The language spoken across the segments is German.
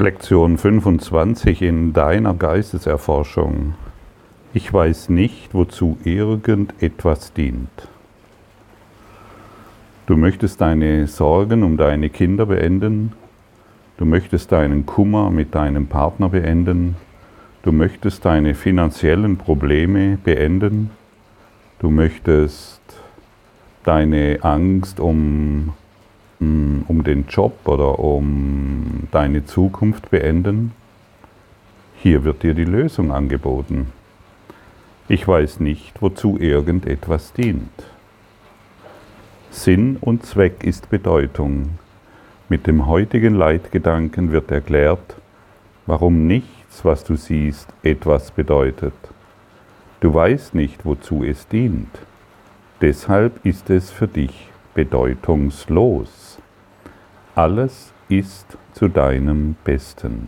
Lektion 25 in deiner Geisteserforschung. Ich weiß nicht, wozu irgendetwas dient. Du möchtest deine Sorgen um deine Kinder beenden. Du möchtest deinen Kummer mit deinem Partner beenden. Du möchtest deine finanziellen Probleme beenden. Du möchtest deine Angst um um den Job oder um deine Zukunft beenden? Hier wird dir die Lösung angeboten. Ich weiß nicht, wozu irgendetwas dient. Sinn und Zweck ist Bedeutung. Mit dem heutigen Leitgedanken wird erklärt, warum nichts, was du siehst, etwas bedeutet. Du weißt nicht, wozu es dient. Deshalb ist es für dich bedeutungslos. Alles ist zu deinem Besten.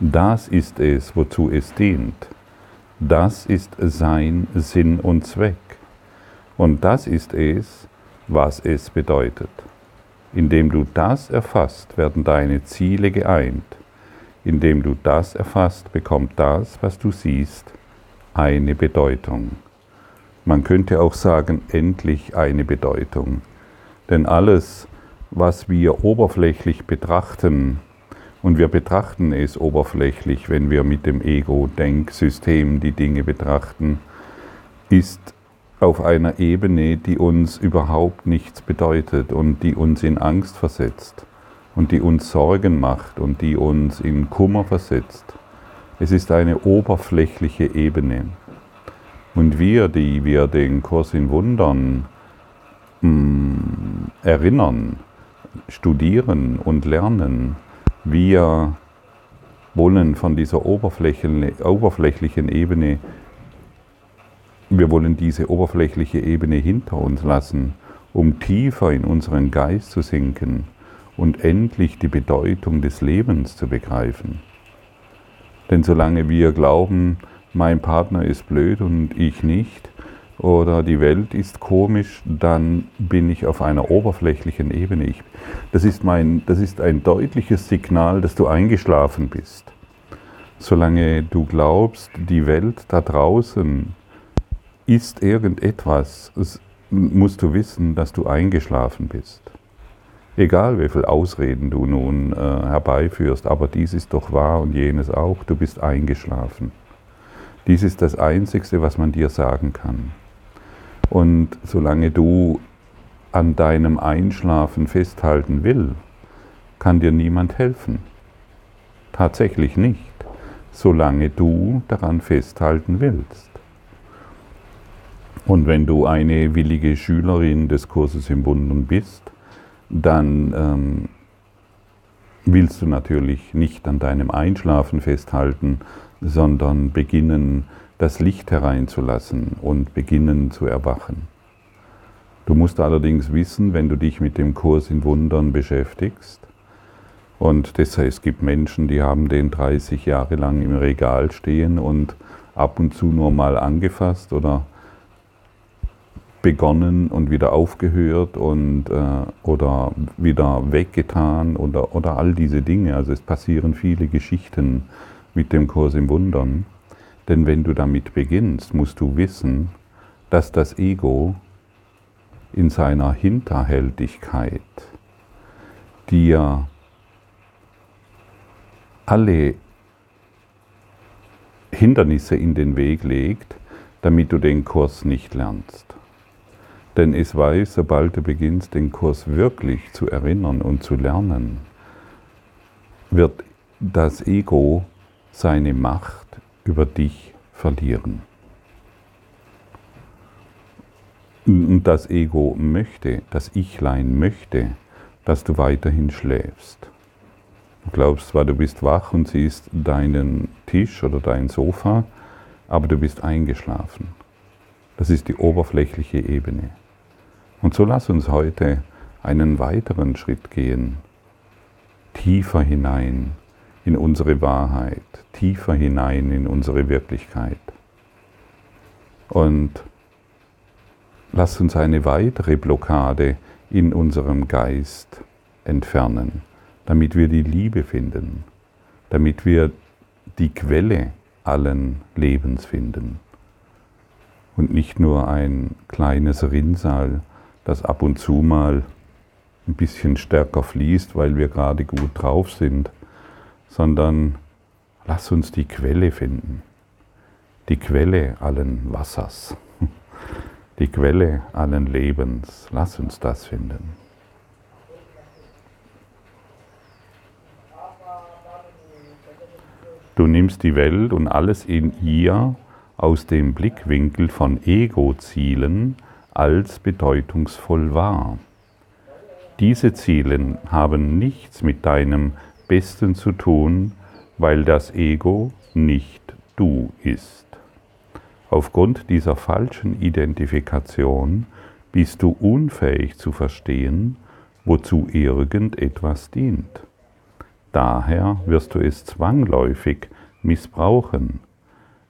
Das ist es, wozu es dient. Das ist sein Sinn und Zweck. Und das ist es, was es bedeutet. Indem du das erfasst, werden deine Ziele geeint. Indem du das erfasst, bekommt das, was du siehst, eine Bedeutung. Man könnte auch sagen, endlich eine Bedeutung. Denn alles, was wir oberflächlich betrachten, und wir betrachten es oberflächlich, wenn wir mit dem Ego-Denksystem die Dinge betrachten, ist auf einer Ebene, die uns überhaupt nichts bedeutet und die uns in Angst versetzt und die uns Sorgen macht und die uns in Kummer versetzt. Es ist eine oberflächliche Ebene. Und wir, die wir den Kurs in Wundern mh, mm, erinnern, studieren und lernen. Wir wollen von dieser oberflächlichen Ebene, wir wollen diese oberflächliche Ebene hinter uns lassen, um tiefer in unseren Geist zu sinken und endlich die Bedeutung des Lebens zu begreifen. Denn solange wir glauben, mein Partner ist blöd und ich nicht, oder die Welt ist komisch, dann bin ich auf einer oberflächlichen Ebene. Ich, das, ist mein, das ist ein deutliches Signal, dass du eingeschlafen bist. Solange du glaubst, die Welt da draußen ist irgendetwas, musst du wissen, dass du eingeschlafen bist. Egal wie viele Ausreden du nun äh, herbeiführst, aber dies ist doch wahr und jenes auch, du bist eingeschlafen. Dies ist das Einzige, was man dir sagen kann. Und solange du an deinem Einschlafen festhalten will, kann dir niemand helfen. Tatsächlich nicht, solange du daran festhalten willst. Und wenn du eine willige Schülerin des Kurses im Wundern bist, dann ähm, willst du natürlich nicht an deinem Einschlafen festhalten, sondern beginnen, das Licht hereinzulassen und beginnen zu erwachen. Du musst allerdings wissen, wenn du dich mit dem Kurs in Wundern beschäftigst, und heißt, es gibt Menschen, die haben den 30 Jahre lang im Regal stehen und ab und zu nur mal angefasst oder begonnen und wieder aufgehört und, äh, oder wieder weggetan oder, oder all diese Dinge. Also es passieren viele Geschichten mit dem Kurs im Wundern. Denn wenn du damit beginnst, musst du wissen, dass das Ego in seiner Hinterhältigkeit dir alle Hindernisse in den Weg legt, damit du den Kurs nicht lernst. Denn es weiß, sobald du beginnst, den Kurs wirklich zu erinnern und zu lernen, wird das Ego seine Macht über dich verlieren. Und das Ego möchte, das Ichlein möchte, dass du weiterhin schläfst. Du glaubst zwar, du bist wach und siehst deinen Tisch oder dein Sofa, aber du bist eingeschlafen. Das ist die oberflächliche Ebene. Und so lass uns heute einen weiteren Schritt gehen, tiefer hinein in unsere Wahrheit, tiefer hinein in unsere Wirklichkeit. Und lass uns eine weitere Blockade in unserem Geist entfernen, damit wir die Liebe finden. damit wir die Quelle allen Lebens finden und nicht nur ein kleines Rinnsal, das ab und zu mal ein bisschen stärker fließt, weil wir gerade gut drauf sind, sondern lass uns die Quelle finden, die Quelle allen Wassers, die Quelle allen Lebens, lass uns das finden. Du nimmst die Welt und alles in ihr aus dem Blickwinkel von Ego-Zielen als bedeutungsvoll wahr. Diese Ziele haben nichts mit deinem Besten zu tun, weil das Ego nicht du ist. Aufgrund dieser falschen Identifikation bist du unfähig zu verstehen, wozu irgendetwas dient. Daher wirst du es zwangläufig missbrauchen.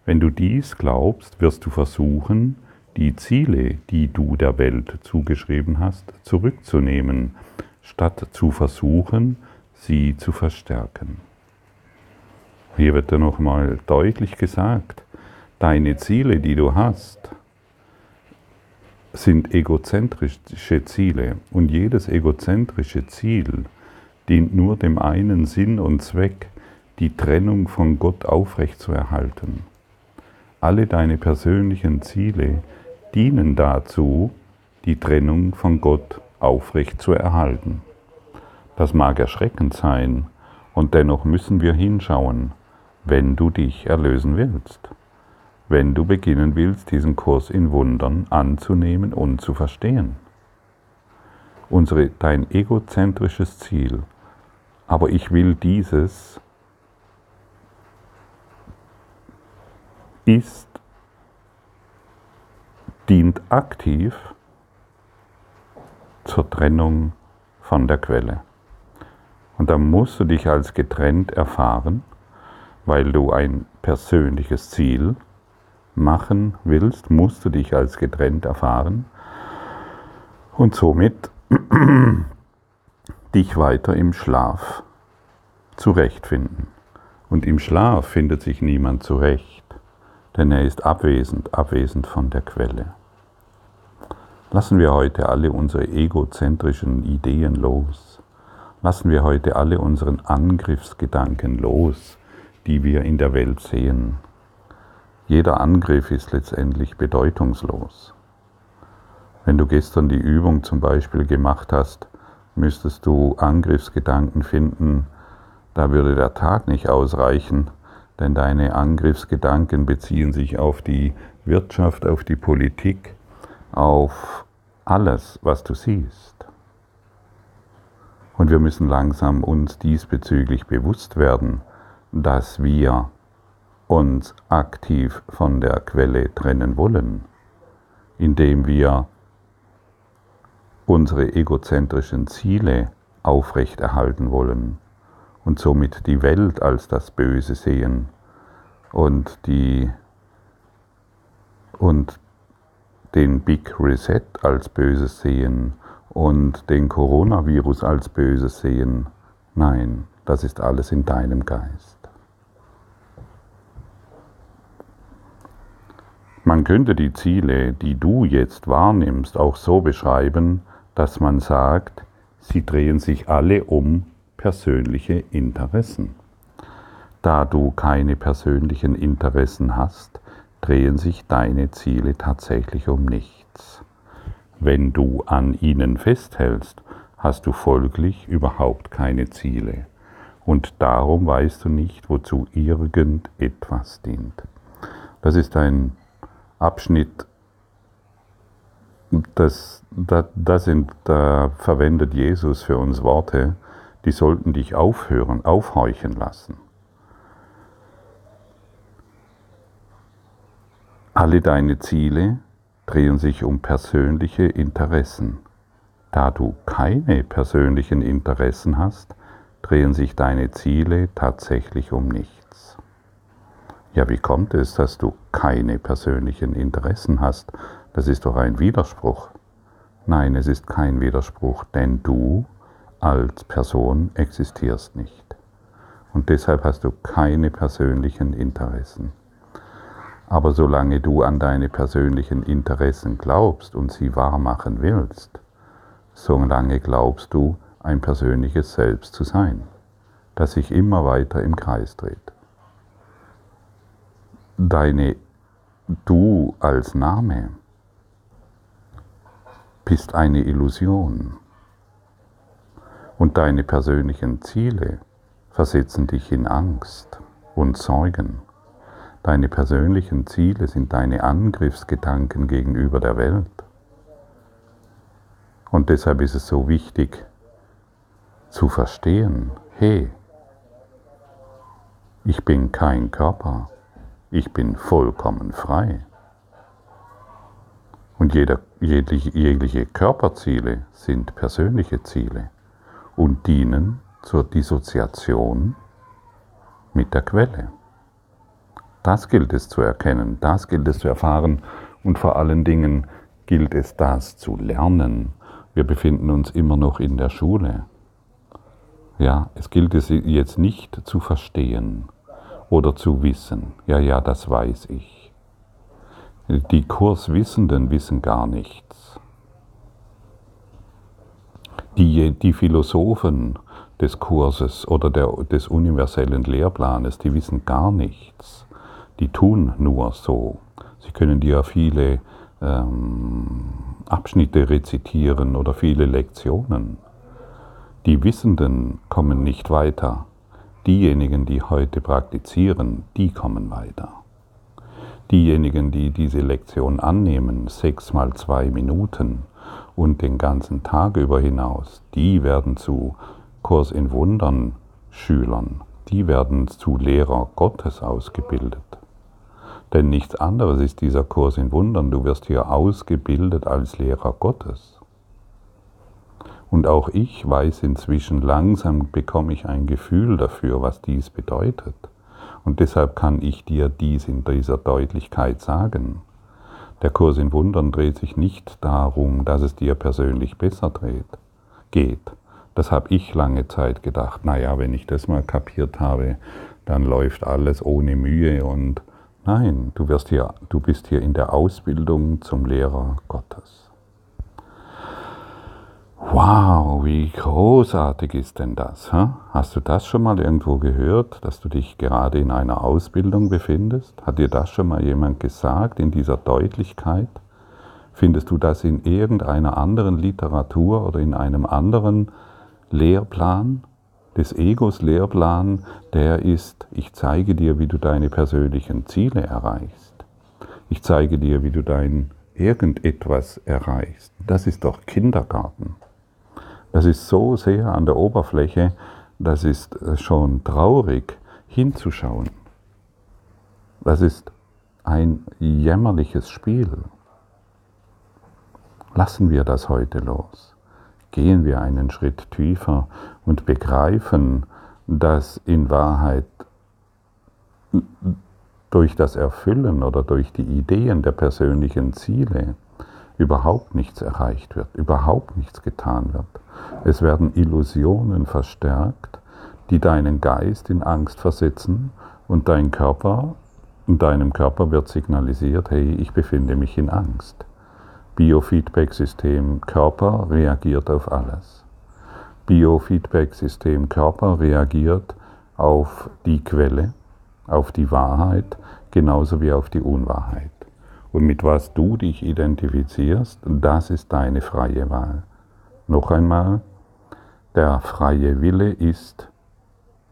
Wenn du dies glaubst, wirst du versuchen, die Ziele, die du der Welt zugeschrieben hast, zurückzunehmen, statt zu versuchen, sie zu verstärken. Hier wird dann nochmal deutlich gesagt, deine Ziele, die du hast, sind egozentrische Ziele und jedes egozentrische Ziel dient nur dem einen Sinn und Zweck, die Trennung von Gott aufrechtzuerhalten. Alle deine persönlichen Ziele dienen dazu, die Trennung von Gott aufrechtzuerhalten. Das mag erschreckend sein, und dennoch müssen wir hinschauen, wenn du dich erlösen willst, wenn du beginnen willst, diesen Kurs in Wundern anzunehmen und zu verstehen. Unsere, dein egozentrisches Ziel, aber ich will dieses, ist, dient aktiv zur Trennung von der Quelle. Und da musst du dich als getrennt erfahren, weil du ein persönliches Ziel machen willst, musst du dich als getrennt erfahren und somit dich weiter im Schlaf zurechtfinden. Und im Schlaf findet sich niemand zurecht, denn er ist abwesend, abwesend von der Quelle. Lassen wir heute alle unsere egozentrischen Ideen los. Lassen wir heute alle unseren Angriffsgedanken los, die wir in der Welt sehen. Jeder Angriff ist letztendlich bedeutungslos. Wenn du gestern die Übung zum Beispiel gemacht hast, müsstest du Angriffsgedanken finden, da würde der Tag nicht ausreichen, denn deine Angriffsgedanken beziehen sich auf die Wirtschaft, auf die Politik, auf alles, was du siehst. Und wir müssen langsam uns diesbezüglich bewusst werden, dass wir uns aktiv von der Quelle trennen wollen, indem wir unsere egozentrischen Ziele aufrechterhalten wollen und somit die Welt als das Böse sehen und die und den Big Reset als Böses sehen und den Coronavirus als Böses sehen. Nein, das ist alles in deinem Geist. Man könnte die Ziele, die du jetzt wahrnimmst, auch so beschreiben, dass man sagt, sie drehen sich alle um persönliche Interessen. Da du keine persönlichen Interessen hast, drehen sich deine Ziele tatsächlich um nichts. Wenn du an ihnen festhältst, hast du folglich überhaupt keine Ziele. Und darum weißt du nicht, wozu irgendetwas dient. Das ist ein Abschnitt, das, das, das sind, da verwendet Jesus für uns Worte, die sollten dich aufhören, aufhorchen lassen. Alle deine Ziele drehen sich um persönliche Interessen. Da du keine persönlichen Interessen hast, drehen sich deine Ziele tatsächlich um nichts. Ja, wie kommt es, dass du keine persönlichen Interessen hast? Das ist doch ein Widerspruch. Nein, es ist kein Widerspruch, denn du als Person existierst nicht. Und deshalb hast du keine persönlichen Interessen. Aber solange du an deine persönlichen Interessen glaubst und sie wahrmachen willst, solange glaubst du, ein persönliches Selbst zu sein, das sich immer weiter im Kreis dreht. Deine Du als Name bist eine Illusion und deine persönlichen Ziele versetzen dich in Angst und Sorgen. Deine persönlichen Ziele sind deine Angriffsgedanken gegenüber der Welt. Und deshalb ist es so wichtig zu verstehen, hey, ich bin kein Körper, ich bin vollkommen frei. Und jeder, jegliche, jegliche Körperziele sind persönliche Ziele und dienen zur Dissoziation mit der Quelle. Das gilt es zu erkennen, das gilt es zu erfahren und vor allen Dingen gilt es das zu lernen. Wir befinden uns immer noch in der Schule. Ja, es gilt es jetzt nicht zu verstehen oder zu wissen. Ja, ja, das weiß ich. Die Kurswissenden wissen gar nichts. Die, die Philosophen des Kurses oder der, des universellen Lehrplanes, die wissen gar nichts die tun nur so. Sie können dir viele ähm, Abschnitte rezitieren oder viele Lektionen. Die Wissenden kommen nicht weiter. Diejenigen, die heute praktizieren, die kommen weiter. Diejenigen, die diese Lektion annehmen, sechs mal zwei Minuten und den ganzen Tag über hinaus, die werden zu Kurs in Wundern Schülern, die werden zu Lehrer Gottes ausgebildet. Denn nichts anderes ist dieser Kurs in Wundern. Du wirst hier ausgebildet als Lehrer Gottes. Und auch ich weiß inzwischen, langsam bekomme ich ein Gefühl dafür, was dies bedeutet. Und deshalb kann ich dir dies in dieser Deutlichkeit sagen. Der Kurs in Wundern dreht sich nicht darum, dass es dir persönlich besser dreht, geht. Das habe ich lange Zeit gedacht. Naja, wenn ich das mal kapiert habe, dann läuft alles ohne Mühe und Nein, du, wirst hier, du bist hier in der Ausbildung zum Lehrer Gottes. Wow, wie großartig ist denn das? Hä? Hast du das schon mal irgendwo gehört, dass du dich gerade in einer Ausbildung befindest? Hat dir das schon mal jemand gesagt in dieser Deutlichkeit? Findest du das in irgendeiner anderen Literatur oder in einem anderen Lehrplan? Des Egos Lehrplan, der ist, ich zeige dir, wie du deine persönlichen Ziele erreichst. Ich zeige dir, wie du dein irgendetwas erreichst. Das ist doch Kindergarten. Das ist so sehr an der Oberfläche, das ist schon traurig hinzuschauen. Das ist ein jämmerliches Spiel. Lassen wir das heute los gehen wir einen Schritt tiefer und begreifen, dass in Wahrheit durch das Erfüllen oder durch die Ideen der persönlichen Ziele überhaupt nichts erreicht wird, überhaupt nichts getan wird. Es werden Illusionen verstärkt, die deinen Geist in Angst versetzen und dein Körper, in deinem Körper wird signalisiert, hey, ich befinde mich in Angst. Biofeedback-System Körper reagiert auf alles. Biofeedback-System Körper reagiert auf die Quelle, auf die Wahrheit, genauso wie auf die Unwahrheit. Und mit was du dich identifizierst, das ist deine freie Wahl. Noch einmal, der freie Wille ist,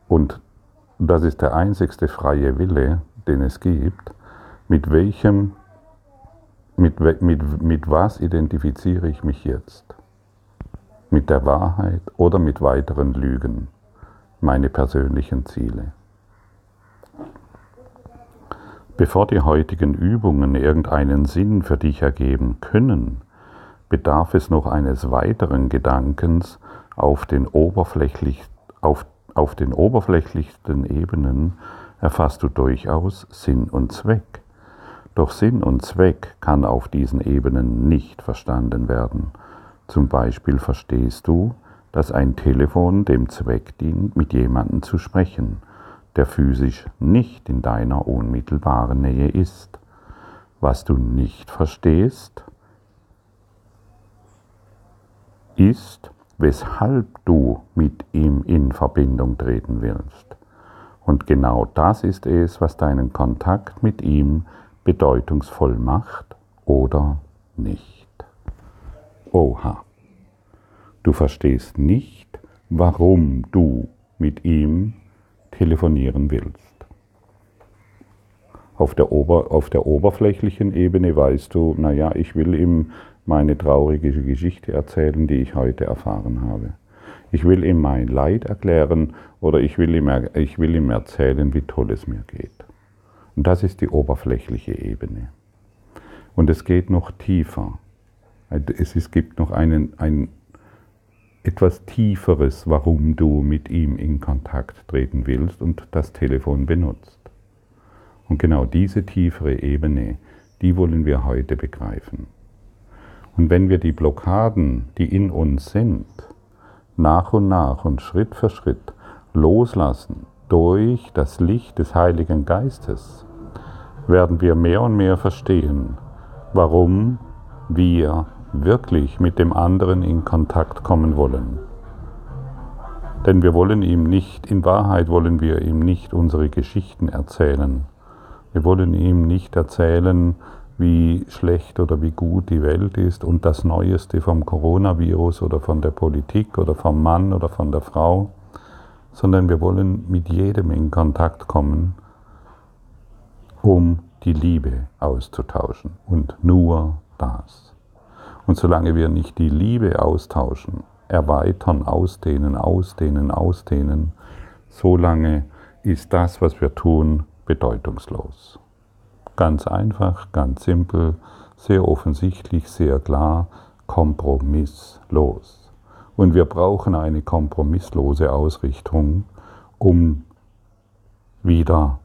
und das ist der einzigste freie Wille, den es gibt, mit welchem mit, mit, mit was identifiziere ich mich jetzt? Mit der Wahrheit oder mit weiteren Lügen? Meine persönlichen Ziele. Bevor die heutigen Übungen irgendeinen Sinn für dich ergeben können, bedarf es noch eines weiteren Gedankens auf den, oberflächlich, auf, auf den oberflächlichsten Ebenen erfasst du durchaus Sinn und Zweck. Doch Sinn und Zweck kann auf diesen Ebenen nicht verstanden werden. Zum Beispiel verstehst du, dass ein Telefon dem Zweck dient, mit jemandem zu sprechen der physisch nicht in deiner unmittelbaren Nähe ist. Was du nicht verstehst, ist, weshalb du mit ihm in Verbindung treten willst. Und genau das ist es, was deinen Kontakt mit ihm bedeutungsvoll macht oder nicht. Oha. Du verstehst nicht, warum du mit ihm telefonieren willst. Auf der, Ober, auf der oberflächlichen Ebene weißt du, naja, ich will ihm meine traurige Geschichte erzählen, die ich heute erfahren habe. Ich will ihm mein Leid erklären oder ich will ihm, ich will ihm erzählen, wie toll es mir geht. Und das ist die oberflächliche Ebene. Und es geht noch tiefer. Es, gibt noch einen, ein etwas Tieferes, warum du mit ihm in Kontakt treten willst und das Telefon benutzt. Und genau diese tiefere Ebene, die wollen wir heute begreifen. Und wenn wir die Blockaden, die in uns sind, nach und nach und Schritt für Schritt loslassen durch das Licht des Heiligen Geistes, werden wir mehr und mehr verstehen, warum wir wirklich mit dem anderen in Kontakt kommen wollen. Denn wir wollen ihm nicht, in Wahrheit wollen wir ihm nicht unsere Geschichten erzählen. Wir wollen ihm nicht erzählen, wie schlecht oder wie gut die Welt ist und das Neueste vom Coronavirus oder von der Politik oder vom Mann oder von der Frau, sondern wir wollen mit jedem in Kontakt kommen, um die Liebe auszutauschen und nur das. Und solange wir nicht die Liebe austauschen, erweitern, ausdehnen, ausdehnen, ausdehnen, solange ist das, was wir tun, bedeutungslos. Ganz einfach, ganz simpel, sehr offensichtlich, sehr klar, kompromisslos. Und wir brauchen eine kompromisslose Ausrichtung, um wieder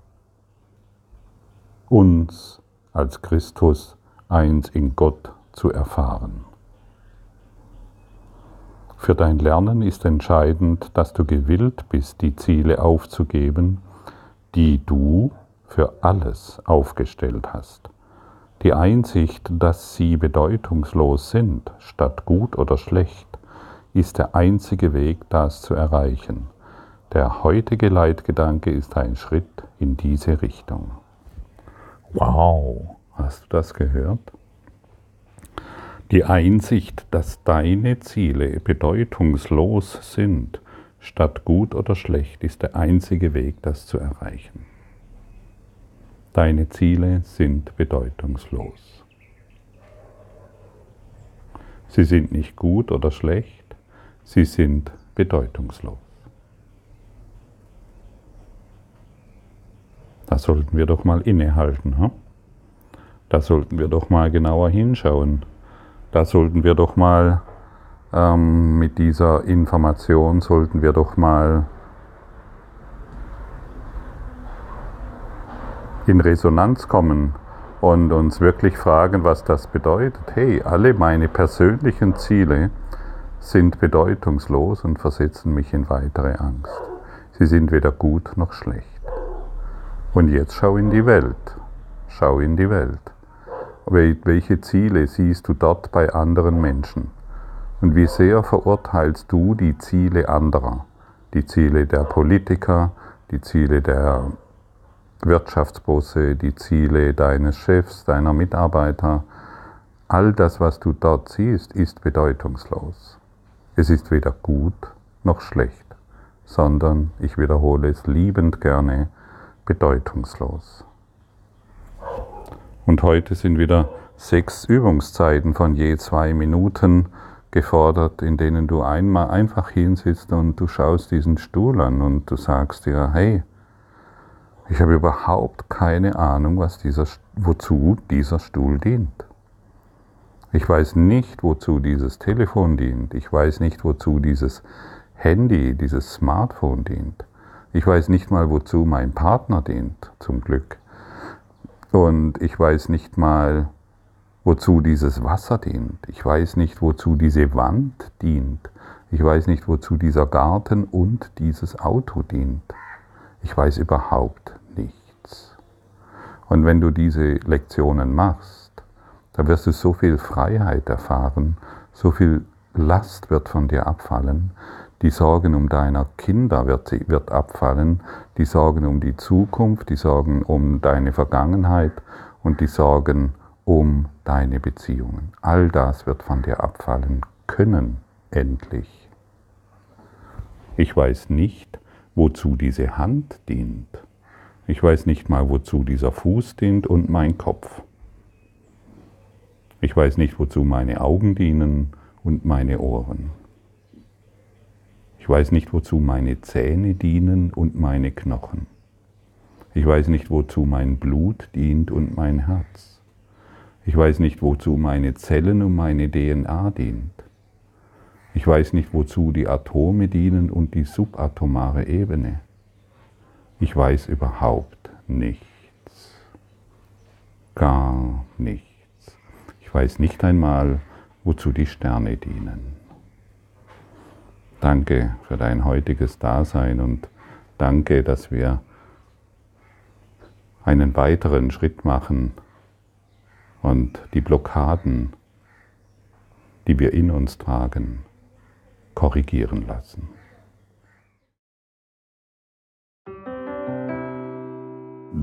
uns als Christus eins in Gott zu erfahren. Für dein Lernen ist entscheidend, dass du gewillt bist, die Ziele aufzugeben, die du für alles aufgestellt hast. Die Einsicht, dass sie bedeutungslos sind, statt gut oder schlecht, ist der einzige Weg, das zu erreichen. Der heutige Leitgedanke ist ein Schritt in diese Richtung. Wow, hast du das gehört? Die Einsicht, dass deine Ziele bedeutungslos sind, statt gut oder schlecht, ist der einzige Weg, das zu erreichen. Deine Ziele sind bedeutungslos. Sie sind nicht gut oder schlecht, sie sind bedeutungslos. Da sollten wir doch mal innehalten. Hm? Da sollten wir doch mal genauer hinschauen. Da sollten wir doch mal ähm, mit dieser Information, sollten wir doch mal in Resonanz kommen und uns wirklich fragen, was das bedeutet. Hey, alle meine persönlichen Ziele sind bedeutungslos und versetzen mich in weitere Angst. Sie sind weder gut noch schlecht. Und jetzt schau in die Welt. Schau in die Welt. Welche Ziele siehst du dort bei anderen Menschen? Und wie sehr verurteilst du die Ziele anderer? Die Ziele der Politiker, die Ziele der Wirtschaftsbosse, die Ziele deines Chefs, deiner Mitarbeiter, all das, was du dort siehst, ist bedeutungslos. Es ist weder gut noch schlecht, sondern, ich wiederhole es liebend gerne, bedeutungslos. Und heute sind wieder sechs Übungszeiten von je zwei Minuten gefordert, in denen du einmal einfach hinsitzt und du schaust diesen Stuhl an und du sagst dir, hey, ich habe überhaupt keine Ahnung, was dieser, wozu dieser Stuhl dient. Ich weiß nicht, wozu dieses Telefon dient. Ich weiß nicht, wozu dieses Handy, dieses Smartphone dient. Ich weiß nicht mal, wozu mein Partner dient, zum Glück. Und ich weiß nicht mal, wozu dieses Wasser dient. Ich weiß nicht, wozu diese Wand dient. Ich weiß nicht, wozu dieser Garten und dieses Auto dient. Ich weiß überhaupt nichts. Und wenn du diese Lektionen machst, da wirst du so viel Freiheit erfahren, so viel Last wird von dir abfallen, die Sorgen um deiner Kinder wird, wird abfallen, die Sorgen um die Zukunft, die Sorgen um deine Vergangenheit und die Sorgen um deine Beziehungen. All das wird von dir abfallen können, endlich. Ich weiß nicht, wozu diese Hand dient. Ich weiß nicht mal, wozu dieser Fuß dient und mein Kopf. Ich weiß nicht, wozu meine Augen dienen und meine Ohren. Ich weiß nicht, wozu meine Zähne dienen und meine Knochen. Ich weiß nicht, wozu mein Blut dient und mein Herz. Ich weiß nicht, wozu meine Zellen und meine DNA dient. Ich weiß nicht, wozu die Atome dienen und die subatomare Ebene. Ich weiß überhaupt nichts. Gar nichts. Ich weiß nicht einmal, wozu die Sterne dienen. Danke für dein heutiges Dasein und danke, dass wir einen weiteren Schritt machen und die Blockaden, die wir in uns tragen, korrigieren lassen.